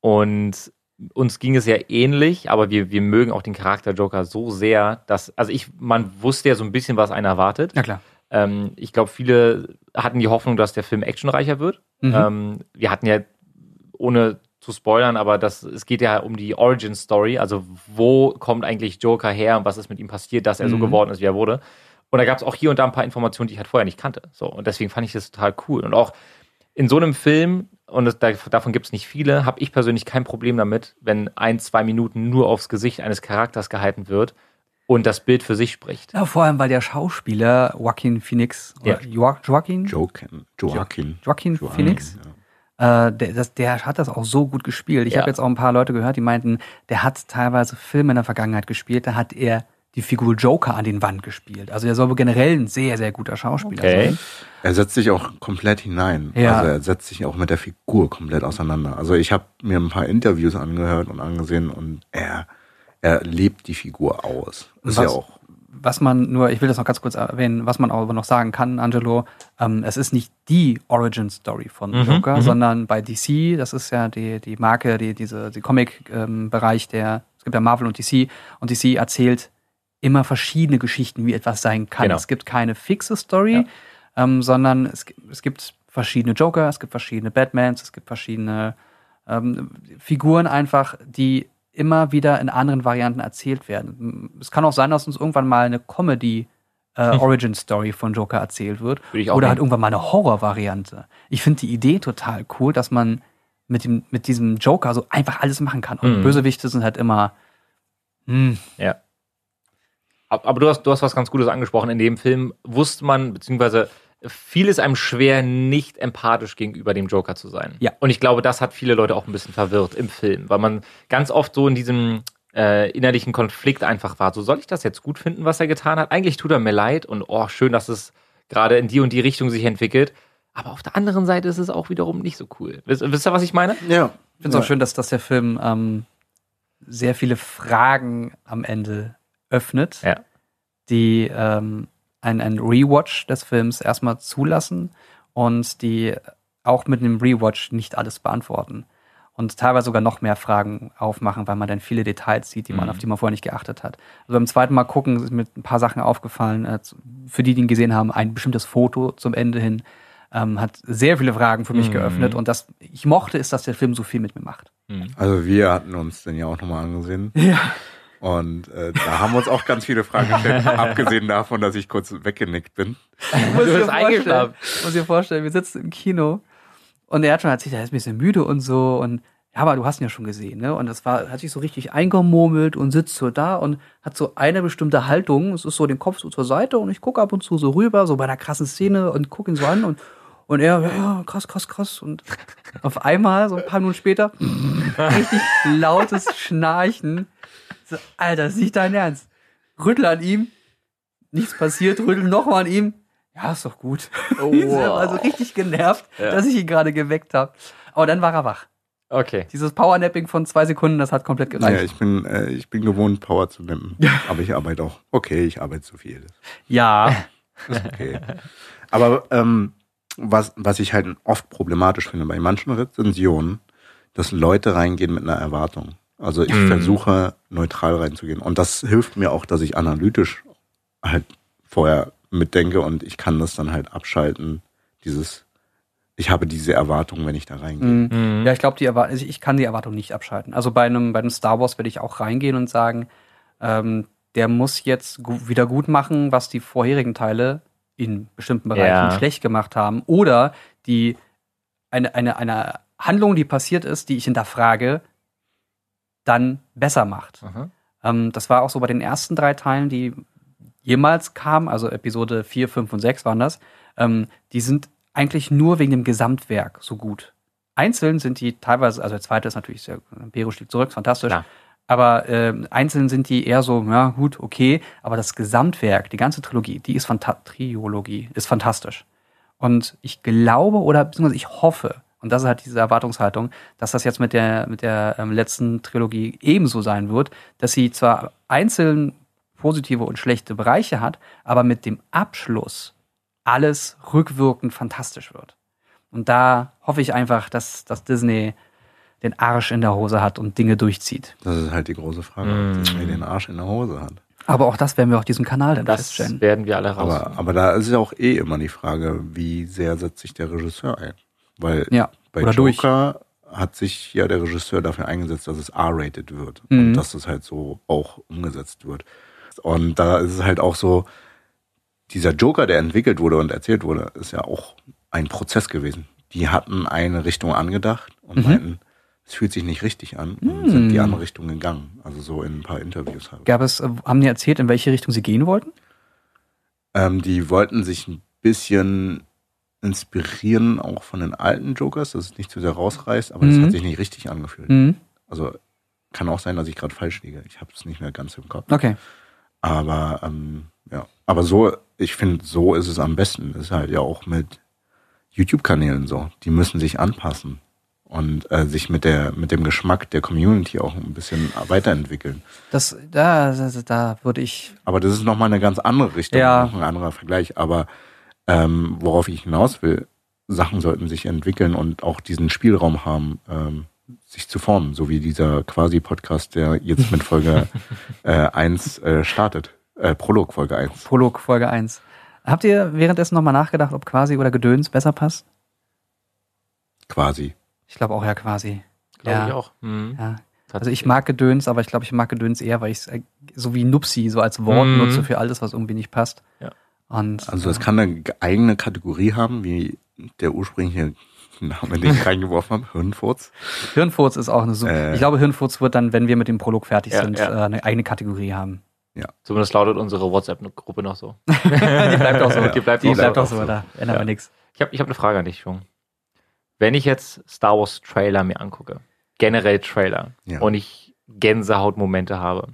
Und uns ging es ja ähnlich, aber wir, wir mögen auch den Charakter Joker so sehr, dass, also ich, man wusste ja so ein bisschen, was einen erwartet. Na klar. Ähm, ich glaube, viele hatten die Hoffnung, dass der Film actionreicher wird. Mhm. Ähm, wir hatten ja, ohne zu spoilern, aber das, es geht ja um die Origin Story, also wo kommt eigentlich Joker her und was ist mit ihm passiert, dass er so Mhm. geworden ist, wie er wurde. Und da gab es auch hier und da ein paar Informationen, die ich halt vorher nicht kannte. So, und deswegen fand ich das total cool. Und auch in so einem Film, und das, da, davon gibt es nicht viele, habe ich persönlich kein Problem damit, wenn ein, zwei Minuten nur aufs Gesicht eines Charakters gehalten wird und das Bild für sich spricht. Ja, vor allem, weil der Schauspieler Joaquin Phoenix, Ja. oder Jo Joaquin, Joaquin. Joaquin. Joaquin Joaquin, Phoenix, ja. äh, der, das, der hat das auch so gut gespielt. Ich Ja. habe jetzt auch ein paar Leute gehört, die meinten, der hat teilweise Filme in der Vergangenheit gespielt, da hat er die Figur Joker an den Wand gespielt. Also er soll wohl generell ein sehr, sehr guter Schauspieler Okay. sein. Er setzt sich auch komplett hinein. Ja. Also er setzt sich auch mit der Figur komplett auseinander. Also ich habe mir ein paar Interviews angehört und angesehen und er, er lebt die Figur aus. Ist Was- ja auch. Was man nur, ich will das noch ganz kurz erwähnen, was man aber noch sagen kann, Angelo, ähm, es ist nicht die Origin Story von Mhm, Joker, mhm. sondern bei DC, das ist ja die, die Marke, die, diese, die Comic-Bereich der, es gibt ja Marvel und DC, und DC erzählt immer verschiedene Geschichten, wie etwas sein kann. Genau. Es gibt keine fixe Story, ähm, sondern es, es gibt verschiedene Joker, es gibt verschiedene Batmans, es gibt verschiedene ähm, Figuren einfach, die immer wieder in anderen Varianten erzählt werden. Es kann auch sein, dass uns irgendwann mal eine Comedy äh, Origin Story von Joker erzählt wird oder halt irgendwann mal eine Horror-Variante. Ich finde die Idee total cool, dass man mit dem mit diesem Joker so einfach alles machen kann. Und Mhm. Bösewichte sind halt immer hm, Ja. Ab- Aber du hast, du hast was ganz Gutes angesprochen. In dem Film wusste man, beziehungsweise fiel es einem schwer, nicht empathisch gegenüber dem Joker zu sein. Ja. Und ich glaube, das hat viele Leute auch ein bisschen verwirrt im Film, weil man ganz oft so in diesem äh, innerlichen Konflikt einfach war. So, soll ich das jetzt gut finden, was er getan hat? Eigentlich tut er mir leid und oh, schön, dass es gerade in die und die Richtung sich entwickelt. Aber auf der anderen Seite ist es auch wiederum nicht so cool. Wisst, wisst ihr, was ich meine? Ja. Ich finde es auch schön, dass, dass der Film ähm, sehr viele Fragen am Ende öffnet, Ja. die ähm, ein, ein Rewatch des Films erstmal zulassen und die auch mit einem Rewatch nicht alles beantworten. Und teilweise sogar noch mehr Fragen aufmachen, weil man dann viele Details sieht, die man, Mhm. auf die man vorher nicht geachtet hat. Also beim zweiten Mal gucken sind mir ein paar Sachen aufgefallen. Äh, Für die, die ihn gesehen haben, ein bestimmtes Foto zum Ende hin ähm, hat sehr viele Fragen für mich Mhm. geöffnet. Und das, ich mochte es, dass der Film so viel mit mir macht. Also wir hatten uns den ja auch nochmal angesehen. Ja. Und äh, da haben wir uns auch ganz viele Fragen gestellt, abgesehen davon, dass ich kurz weggenickt bin. muss Du dir bist eingeschlafen. Muss dir vorstellen, wir sitzen im Kino und er hat schon erzählt, er ist ein bisschen müde und so und ja, aber du hast ihn ja schon gesehen, ne? Und das war, hat sich so richtig eingemurmelt und sitzt so da und hat so eine bestimmte Haltung. Es ist so den Kopf so zur Seite und ich gucke ab und zu so rüber, so bei einer krassen Szene und gucke ihn so an und, und er, ja, ja, krass, krass, krass. Und auf einmal, so ein paar Minuten später, richtig lautes Schnarchen. So, Alter, das ist nicht dein Ernst. Rüttel an ihm, nichts passiert, rüttel nochmal an ihm. Ja, ist doch gut. Oh, Ich war also richtig genervt, Ja. dass ich ihn gerade geweckt habe. Aber dann war er wach. Okay. Dieses Powernapping von zwei Sekunden, das hat komplett gereicht. Naja, ich bin, äh, ich bin gewohnt, Power zu nehmen. Aber ich arbeite auch. Okay, ich arbeite zu viel. Ja. Ist okay. Aber ähm, was, was ich halt oft problematisch finde bei manchen Rezensionen, dass Leute reingehen mit einer Erwartung. Also ich Mhm. versuche neutral reinzugehen. Und das hilft mir auch, dass ich analytisch halt vorher mitdenke und ich kann das dann halt abschalten. Dieses, ich habe diese Erwartung, wenn ich da reingehe. Mhm. Mhm. Ja, ich glaube, die also ich kann die Erwartung nicht abschalten. Also bei einem, bei einem Star Wars werde ich auch reingehen und sagen, ähm, der muss jetzt gu wieder gut machen, was die vorherigen Teile in bestimmten Bereichen Ja. schlecht gemacht haben. Oder die eine, eine, eine Handlung, die passiert ist, die ich hinterfrage, dann besser macht. Ähm, das war auch so bei den ersten drei Teilen, die jemals kamen, also Episode 4, 5 und 6 waren das, ähm, die sind eigentlich nur wegen dem Gesamtwerk so gut. Einzeln sind die teilweise, also der zweite ist natürlich sehr, Bero schlägt zurück, ist fantastisch. Klar. Aber ähm, einzeln sind die eher so, ja gut, okay, aber das Gesamtwerk, die ganze Trilogie, die ist Triologie, ist fantastisch. Und ich glaube oder beziehungsweise ich hoffe, und das ist halt diese Erwartungshaltung, dass das jetzt mit der, mit der ähm, letzten Trilogie ebenso sein wird, dass sie zwar einzeln positive und schlechte Bereiche hat, aber mit dem Abschluss alles rückwirkend fantastisch wird. Und da hoffe ich einfach, dass, dass Disney den Arsch in der Hose hat und Dinge durchzieht. Das ist halt die große Frage, Mm. ob Disney den Arsch in der Hose hat. Aber auch das werden wir auf diesem Kanal dann Das feststellen. werden wir alle raus. Aber, aber da ist ja auch eh immer die Frage, wie sehr setzt sich der Regisseur ein? Weil Ja, bei oder durch. Joker hat sich ja der Regisseur dafür eingesetzt, dass es R-rated wird Mhm. und dass es halt so auch umgesetzt wird. Und da ist es halt auch so, dieser Joker, der entwickelt wurde und erzählt wurde, ist ja auch ein Prozess gewesen. Die hatten eine Richtung angedacht und Mhm. meinten, es fühlt sich nicht richtig an und Mhm. sind die andere Richtung gegangen. Also so in ein paar Interviews halt. Gab es, äh, haben die erzählt, in welche Richtung sie gehen wollten? Ähm, die wollten sich ein bisschen inspirieren, auch von den alten Jokers, dass es nicht zu sehr rausreißt, aber es Mhm. hat sich nicht richtig angefühlt. Mhm. Also kann auch sein, dass ich gerade falsch liege. Ich habe es nicht mehr ganz im Kopf. Okay. Aber ähm, ja, aber so, ich finde, so ist es am besten. Das ist halt ja auch mit YouTube-Kanälen so. Die müssen sich anpassen und äh, sich mit der mit dem Geschmack der Community auch ein bisschen weiterentwickeln. Das, da, da, da würde ich. Aber das ist nochmal eine ganz andere Richtung, Ja. noch ein anderer Vergleich. Aber ähm, worauf ich hinaus will, Sachen sollten sich entwickeln und auch diesen Spielraum haben, ähm, sich zu formen, so wie dieser Quasi-Podcast, der jetzt mit Folge äh, 1 äh, startet. Äh, Prolog Folge 1. Prolog Folge 1. Habt ihr währenddessen nochmal nachgedacht, ob quasi oder Gedöns besser passt? Quasi. Ich glaube auch ja quasi. Glaube ja. ich auch. Mhm. Ja. Also ich mag Gedöns, aber ich glaube, ich mag Gedöns eher, weil ich es äh, so wie Nupsi so als Wort Mhm. nutze für alles, was irgendwie nicht passt. Ja. Und Also es kann eine eigene Kategorie haben, wie der ursprüngliche Name, den ich reingeworfen habe, Hirnfurz. Hirnfurz ist auch eine super. Äh. ich glaube, Hirnfurz wird dann, wenn wir mit dem Prolog fertig Ja, sind, ja. äh, eine eigene Kategorie haben. Zumindest lautet unsere WhatsApp-Gruppe noch so. Die bleibt auch so. Die bleibt Die auch so. bleibt auch so, da ändern Ja. wir nichts. Ich habe ich hab eine Frage an dich, Jung. Wenn ich jetzt Star Wars Trailer mir angucke, generell Trailer, Ja. und ich Gänsehautmomente habe,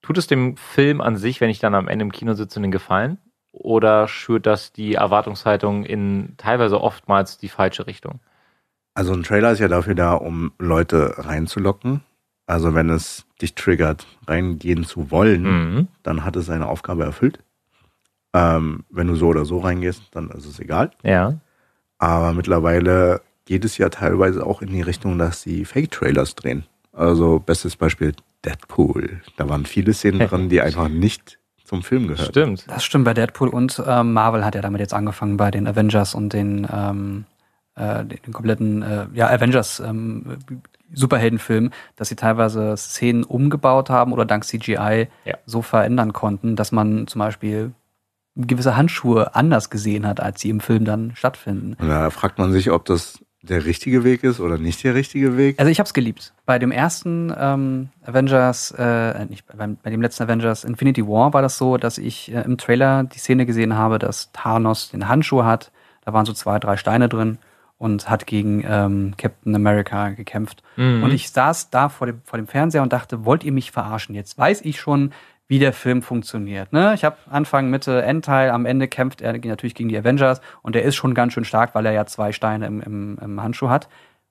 tut es dem Film an sich, wenn ich dann am Ende im Kino sitze, einen Gefallen? Oder schürt das die Erwartungshaltung in teilweise oftmals die falsche Richtung? Also ein Trailer ist ja dafür da, um Leute reinzulocken. Also wenn es dich triggert, reingehen zu wollen, Mhm. dann hat es seine Aufgabe erfüllt. Ähm, wenn du so oder so reingehst, dann ist es egal. Ja. Aber mittlerweile geht es ja teilweise auch in die Richtung, dass sie Fake-Trailers drehen. Also bestes Beispiel Deadpool. Da waren viele Szenen drin, die einfach nicht zum Film gehören. Stimmt. Das stimmt bei Deadpool und ähm, Marvel hat ja damit jetzt angefangen bei den Avengers und den, ähm, äh, den kompletten äh, ja, Avengers ähm, Superheldenfilm, dass sie teilweise Szenen umgebaut haben oder dank CGI Ja. so verändern konnten, dass man zum Beispiel gewisse Handschuhe anders gesehen hat, als sie im Film dann stattfinden. Und da fragt man sich, ob das der richtige Weg ist oder nicht der richtige Weg. Also ich habe es geliebt. Bei dem ersten ähm, Avengers, äh, nicht beim, bei dem letzten Avengers Infinity War war das so, dass ich äh, im Trailer die Szene gesehen habe, dass Thanos den Handschuh hat. Da waren so zwei, drei Steine drin und hat gegen ähm, Captain America gekämpft. Mhm. Und ich saß da vor dem, vor dem Fernseher und dachte, wollt ihr mich verarschen? Jetzt weiß ich schon, wie der Film funktioniert. Ne? Ich habe Anfang, Mitte, Endteil, am Ende kämpft er natürlich gegen die Avengers und er ist schon ganz schön stark, weil er ja zwei Steine im, im, im Handschuh hat.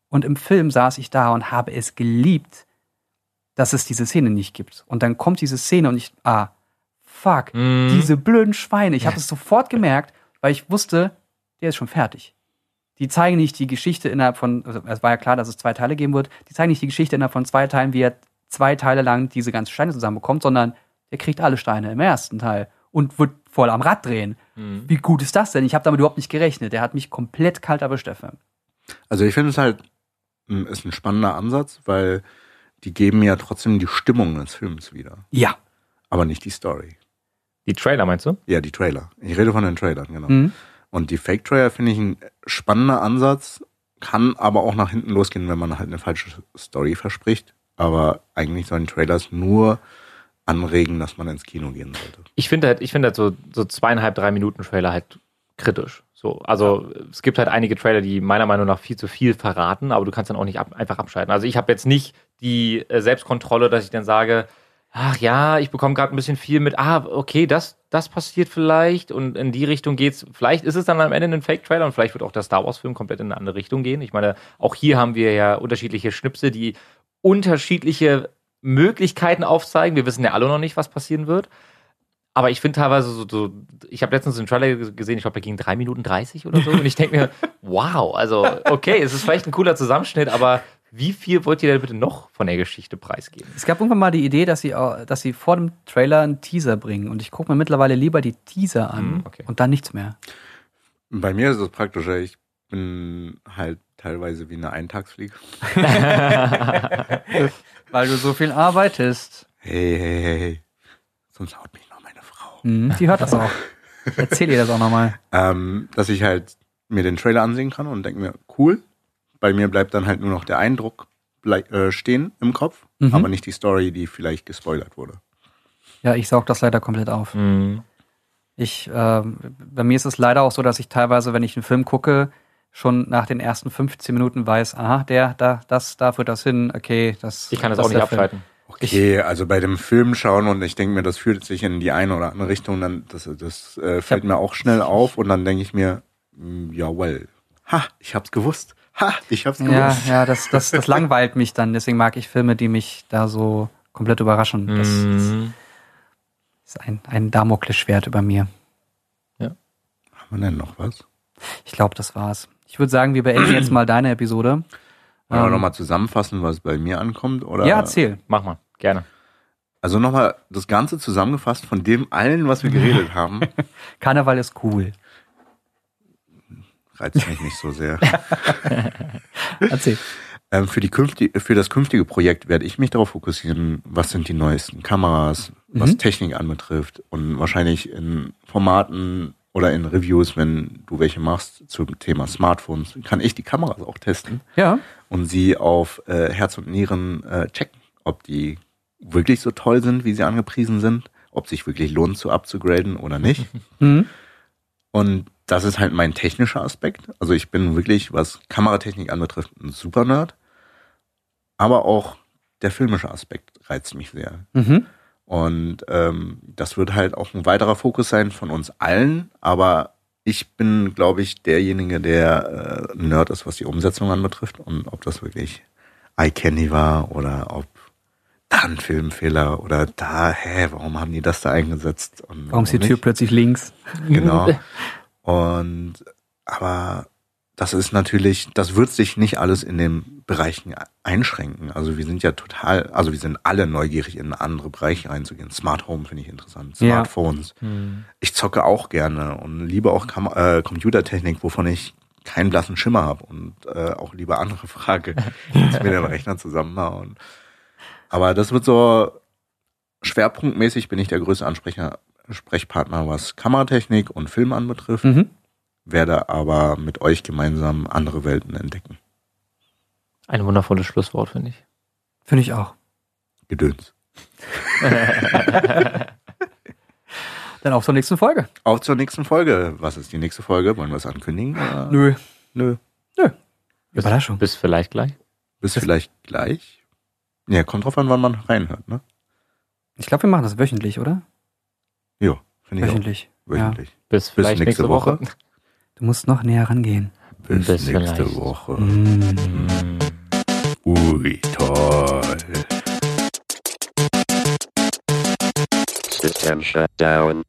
Und im Film saß ich da und habe es geliebt, dass es diese Szene nicht gibt. Und dann kommt diese Szene und ich, ah, fuck, Mhm. diese blöden Schweine. Ich habe es sofort gemerkt, weil ich wusste, der ist schon fertig. Die zeigen nicht die Geschichte innerhalb von, also es war ja klar, dass es zwei Teile geben wird, die zeigen nicht die Geschichte innerhalb von zwei Teilen, wie er zwei Teile lang diese ganzen Steine zusammenbekommt, sondern der kriegt alle Steine im ersten Teil und wird voll am Rad drehen. Mhm. Wie gut ist das denn? Ich habe damit überhaupt nicht gerechnet. Der hat mich komplett kalt erwischt, der Film. Also ich finde es halt, m, ist ein spannender Ansatz, weil die geben ja trotzdem die Stimmung des Films wieder, Ja. aber nicht die Story. Die Trailer meinst du? Ja, die Trailer. Ich rede von den Trailern, genau. Mhm. Und die Fake-Trailer finde ich ein spannender Ansatz, kann aber auch nach hinten losgehen, wenn man halt eine falsche Story verspricht. Aber eigentlich sollen Trailers nur anregen, dass man ins Kino gehen sollte. Ich finde halt, ich finde halt so, so zweieinhalb, drei Minuten Trailer halt kritisch. So, also es gibt halt einige Trailer, die meiner Meinung nach viel zu viel verraten, aber du kannst dann auch nicht ab, einfach abschalten. Also ich habe jetzt nicht die äh, Selbstkontrolle, dass ich dann sage, ach ja, ich bekomme gerade ein bisschen viel mit, ah, okay, das, das passiert vielleicht und in die Richtung geht's. Vielleicht ist es dann am Ende ein Fake-Trailer und vielleicht wird auch der Star Wars-Film komplett in eine andere Richtung gehen. Ich meine, auch hier haben wir ja unterschiedliche Schnipse, die unterschiedliche Möglichkeiten aufzeigen. Wir wissen ja alle noch nicht, was passieren wird. Aber ich finde teilweise so, so ich habe letztens einen Trailer gesehen, ich glaube, der ging drei Minuten 30 oder so. Und ich denke mir, wow, also okay, es ist vielleicht ein cooler Zusammenschnitt, aber wie viel wollt ihr denn bitte noch von der Geschichte preisgeben? Es gab irgendwann mal die Idee, dass sie, dass sie vor dem Trailer einen Teaser bringen. Und ich gucke mir mittlerweile lieber die Teaser an Hm, okay. und dann nichts mehr. Bei mir ist es praktischer, ich bin halt teilweise wie eine Eintagsfliege. Weil du so viel arbeitest. Hey, hey, hey, hey. Sonst haut mich noch meine Frau. Mhm, die hört das auch. Erzähl ihr das auch nochmal. Ähm, dass ich halt mir den Trailer ansehen kann und denke mir, cool. Bei mir bleibt dann halt nur noch der Eindruck äh, stehen im Kopf, Mhm. aber nicht die Story, die vielleicht gespoilert wurde. Ja, ich saug das leider komplett auf. Hm. Ich, ähm, bei mir ist es leider auch so, dass ich teilweise, wenn ich einen Film gucke, schon nach den ersten 15 Minuten weiß, aha, der, da, das, da führt das hin, okay, das. Ich kann das, das auch nicht der Film. abschalten. Okay, also bei dem Film schauen und ich denke mir, das führt sich in die eine oder andere Richtung, dann das, das äh, fällt mir auch schnell auf und dann denke ich mir, mm, jawohl, ha, ich hab's gewusst, ha, ich hab's Ja, gewusst. ja, das, das, das langweilt mich dann. Deswegen mag ich Filme, die mich da so komplett überraschen. Das Hm. ist ein, ein Damoklesschwert über mir. Haben wir denn noch was? Ich glaube, das war's. Ich würde sagen, wir beenden jetzt mal deine Episode. Wollen wir Ähm, nochmal zusammenfassen, was bei mir ankommt? Oder? Ja, erzähl. Mach mal, gerne. Also nochmal das Ganze zusammengefasst von dem allen, was wir geredet haben, Karneval ist cool. reizt mich nicht so sehr. Erzähl. Ähm, für, die künftige, für das künftige Projekt werde ich mich darauf fokussieren, was sind die neuesten Kameras, was Mhm. Technik anbetrifft und wahrscheinlich in Formaten oder in Reviews, wenn du welche machst zum Thema Smartphones, kann ich die Kameras auch testen Ja. und sie auf äh, Herz und Nieren äh, checken, ob die wirklich so toll sind, wie sie angepriesen sind, ob sich wirklich lohnt zu upzugraden oder nicht. Mhm. Und das ist halt mein technischer Aspekt. Also ich bin wirklich, was Kameratechnik anbetrifft, ein super Nerd. Aber auch der filmische Aspekt reizt mich sehr. Mhm. Und ähm, das wird halt auch ein weiterer Fokus sein von uns allen. Aber ich bin, glaube ich, derjenige, der äh, Nerd ist, was die Umsetzung anbetrifft. Und ob das wirklich iCandy war oder ob da ein Filmfehler oder da, hä, warum haben die das da eingesetzt? Und Warum ist die? Tür plötzlich links? Genau. Und aber das ist natürlich, das wird sich nicht alles in den Bereichen einschränken. Also wir sind ja total, also wir sind alle neugierig in andere Bereiche reinzugehen. Smart Home finde ich interessant, Ja. Smartphones. Ich zocke auch gerne und liebe auch Kam äh, Computertechnik, wovon ich keinen blassen Schimmer habe und äh, auch lieber andere Frage, als mir den Rechner zusammenbauen. Aber das wird so schwerpunktmäßig bin ich der größte Ansprecher, Sprechpartner, was Kameratechnik und Film anbetrifft, Mhm. Werde aber mit euch gemeinsam andere Welten entdecken. Ein wundervolles Schlusswort, finde ich. Finde ich auch. Gedöns. Dann auf zur nächsten Folge. Auf zur nächsten Folge. Was ist die nächste Folge? Wollen wir es ankündigen? oder? Nö. Nö. Überraschung. Bis vielleicht gleich. Bis vielleicht gleich. Ja, kommt drauf an, wann man reinhört, ne? Ich glaube, wir machen das wöchentlich, oder? Jo, finde ich Wöchentlich. auch. Ja. Wöchentlich. Bis vielleicht nächste, Woche. Du musst noch näher rangehen. Bis, Bis nächste vielleicht. Woche. Mm. Ui, toll. System shut down.